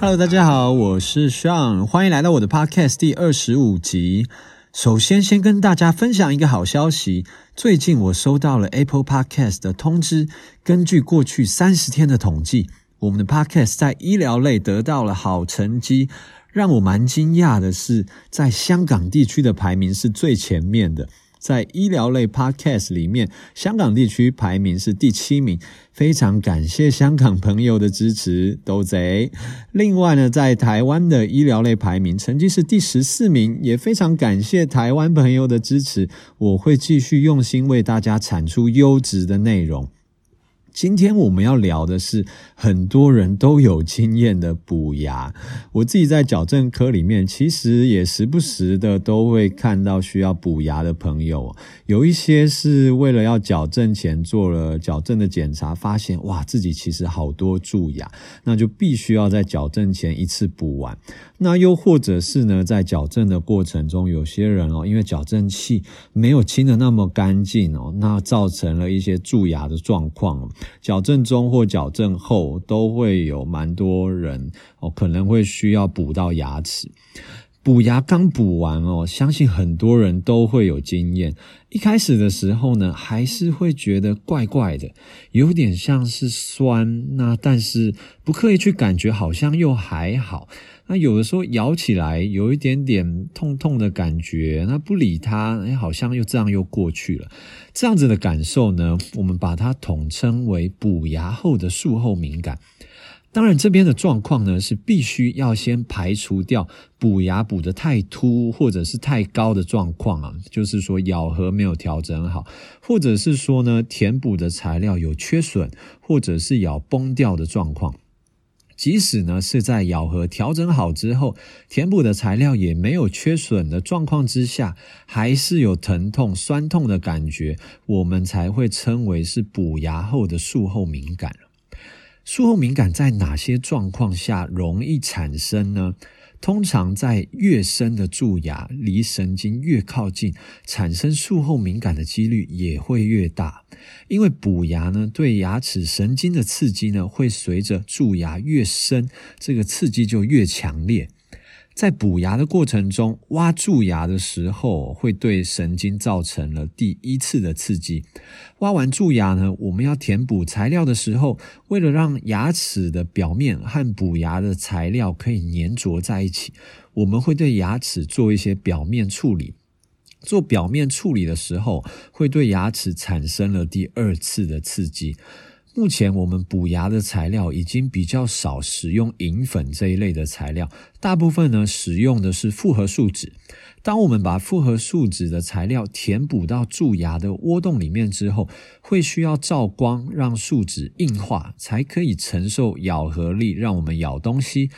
Hello，大家好，我是 Sean，欢迎来到我的 Podcast 第二十五集。首先，先跟大家分享一个好消息，最近我收到了 Apple Podcast 的通知，根据过去三十天的统计，我们的 Podcast 在医疗类得到了好成绩。让我蛮惊讶的是，在香港地区的排名是最前面的。在医疗类 Podcast 里面，香港地区排名是第七名，非常感谢香港朋友的支持，都贼。另外呢，在台湾的医疗类排名成绩是第十四名，也非常感谢台湾朋友的支持，我会继续用心为大家产出优质的内容。今天我们要聊的是很多人都有经验的补牙。我自己在矫正科里面，其实也时不时的都会看到需要补牙的朋友。有一些是为了要矫正前做了矫正的检查，发现哇，自己其实好多蛀牙，那就必须要在矫正前一次补完。那又或者是呢，在矫正的过程中，有些人哦，因为矫正器没有清得那么干净哦，那造成了一些蛀牙的状况。矫正中或矫正后都会有蛮多人哦，可能会需要补到牙齿。补牙刚补完哦，相信很多人都会有经验。一开始的时候呢，还是会觉得怪怪的，有点像是酸。那但是不刻意去感觉，好像又还好。那有的时候咬起来有一点点痛痛的感觉，那不理它，哎，好像又这样又过去了。这样子的感受呢，我们把它统称为补牙后的术后敏感。当然，这边的状况呢，是必须要先排除掉补牙补得太凸或者是太高的状况啊，就是说咬合没有调整好，或者是说呢，填补的材料有缺损，或者是咬崩掉的状况。即使呢是在咬合调整好之后，填补的材料也没有缺损的状况之下，还是有疼痛、酸痛的感觉，我们才会称为是补牙后的术后敏感。术后敏感在哪些状况下容易产生呢？通常在越深的蛀牙，离神经越靠近，产生术后敏感的几率也会越大。因为补牙呢，对牙齿神经的刺激呢，会随着蛀牙越深，这个刺激就越强烈。在补牙的过程中，挖蛀牙的时候，会对神经造成了第一次的刺激。挖完蛀牙呢，我们要填补材料的时候，为了让牙齿的表面和补牙的材料可以粘着在一起，我们会对牙齿做一些表面处理。做表面处理的时候，会对牙齿产生了第二次的刺激。目前我们补牙的材料已经比较少使用银粉这一类的材料，大部分呢使用的是复合树脂。当我们把复合树脂的材料填补到蛀牙的窝洞里面之后，会需要照光让树脂硬化，才可以承受咬合力，让我们咬东西。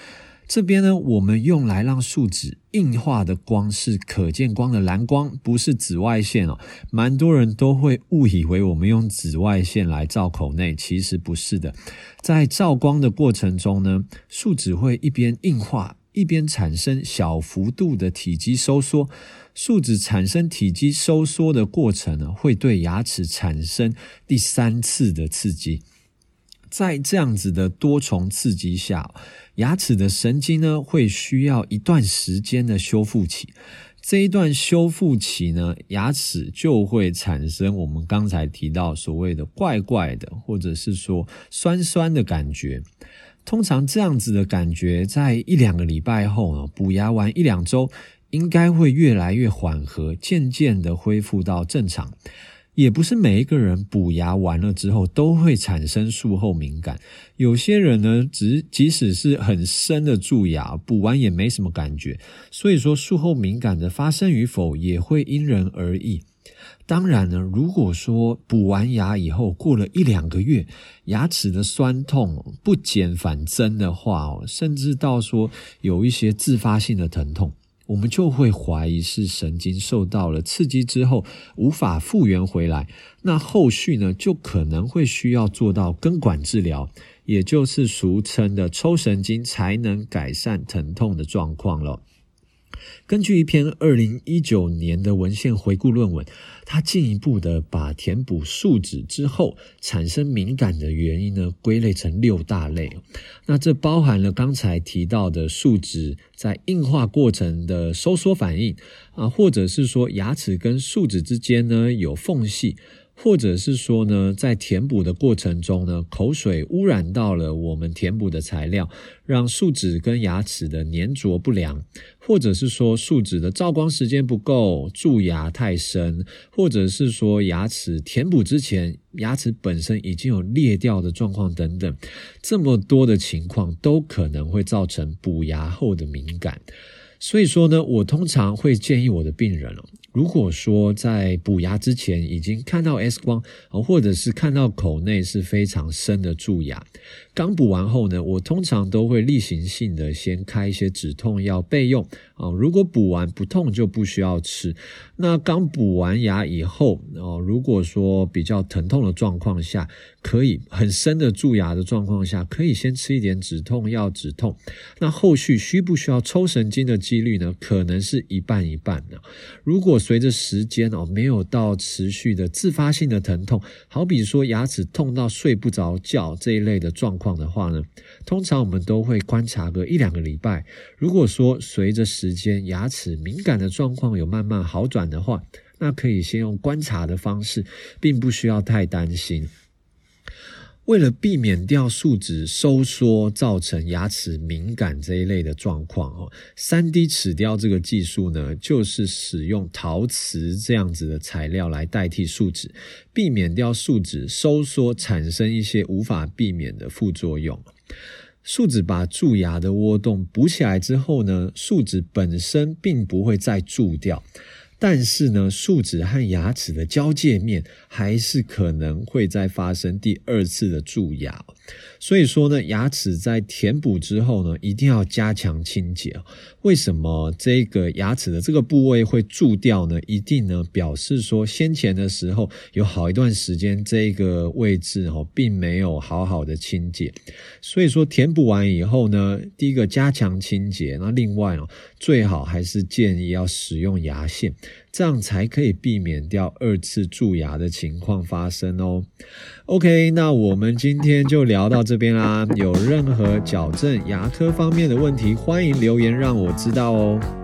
这边呢，我们用来让树脂硬化的光是可见光的蓝光，不是紫外线哦。蛮多人都会误以为我们用紫外线来照口内，其实不是的。在照光的过程中呢，树脂会一边硬化，一边产生小幅度的体积收缩。树脂产生体积收缩的过程呢，会对牙齿产生第三次的刺激。在这样子的多重刺激下，牙齿的神经呢，会需要一段时间的修复期。这一段修复期呢，牙齿就会产生我们刚才提到所谓的怪怪的，或者是说酸酸的感觉。通常这样子的感觉，在一两个礼拜后呢，补牙完一两周，应该会越来越缓和，渐渐的恢复到正常。也不是每一个人补牙完了之后都会产生术后敏感，有些人呢，只即使是很深的蛀牙，补完也没什么感觉。所以说，术后敏感的发生与否也会因人而异。当然呢，如果说补完牙以后过了一两个月，牙齿的酸痛不减反增的话哦，甚至到说有一些自发性的疼痛。我们就会怀疑是神经受到了刺激之后无法复原回来，那后续呢，就可能会需要做到根管治疗，也就是俗称的抽神经才能改善疼痛的状况了。根据一篇二零一九年的文献回顾论文，它进一步的把填补树脂之后产生敏感的原因呢，归类成六大类。那这包含了刚才提到的树脂在硬化过程的收缩反应啊，或者是说牙齿跟树脂之间呢有缝隙。或者是说呢，在填补的过程中呢，口水污染到了我们填补的材料，让树脂跟牙齿的粘着不良；或者是说树脂的照光时间不够，蛀牙太深；或者是说牙齿填补之前，牙齿本身已经有裂掉的状况等等，这么多的情况都可能会造成补牙后的敏感。所以说呢，我通常会建议我的病人哦。如果说在补牙之前已经看到 X 光，或者是看到口内是非常深的蛀牙，刚补完后呢，我通常都会例行性的先开一些止痛药备用啊。如果补完不痛就不需要吃。那刚补完牙以后哦，如果说比较疼痛的状况下，可以很深的蛀牙的状况下，可以先吃一点止痛药止痛。那后续需不需要抽神经的几率呢？可能是一半一半的。如果随着时间哦，没有到持续的自发性的疼痛，好比说牙齿痛到睡不着觉这一类的状况的话呢，通常我们都会观察个一两个礼拜。如果说随着时间牙齿敏感的状况有慢慢好转的话，那可以先用观察的方式，并不需要太担心。为了避免掉树脂收缩造成牙齿敏感这一类的状况哦，3D 齿雕这个技术呢，就是使用陶瓷这样子的材料来代替树脂，避免掉树脂收缩产生一些无法避免的副作用。树脂把蛀牙的窝洞补起来之后呢，树脂本身并不会再蛀掉。但是呢，树脂和牙齿的交界面还是可能会再发生第二次的蛀牙。所以说呢，牙齿在填补之后呢，一定要加强清洁。为什么这个牙齿的这个部位会蛀掉呢？一定呢，表示说先前的时候有好一段时间这个位置哦，并没有好好的清洁。所以说填补完以后呢，第一个加强清洁，那另外哦，最好还是建议要使用牙线。这样才可以避免掉二次蛀牙的情况发生哦。OK，那我们今天就聊到这边啦。有任何矫正牙科方面的问题，欢迎留言让我知道哦。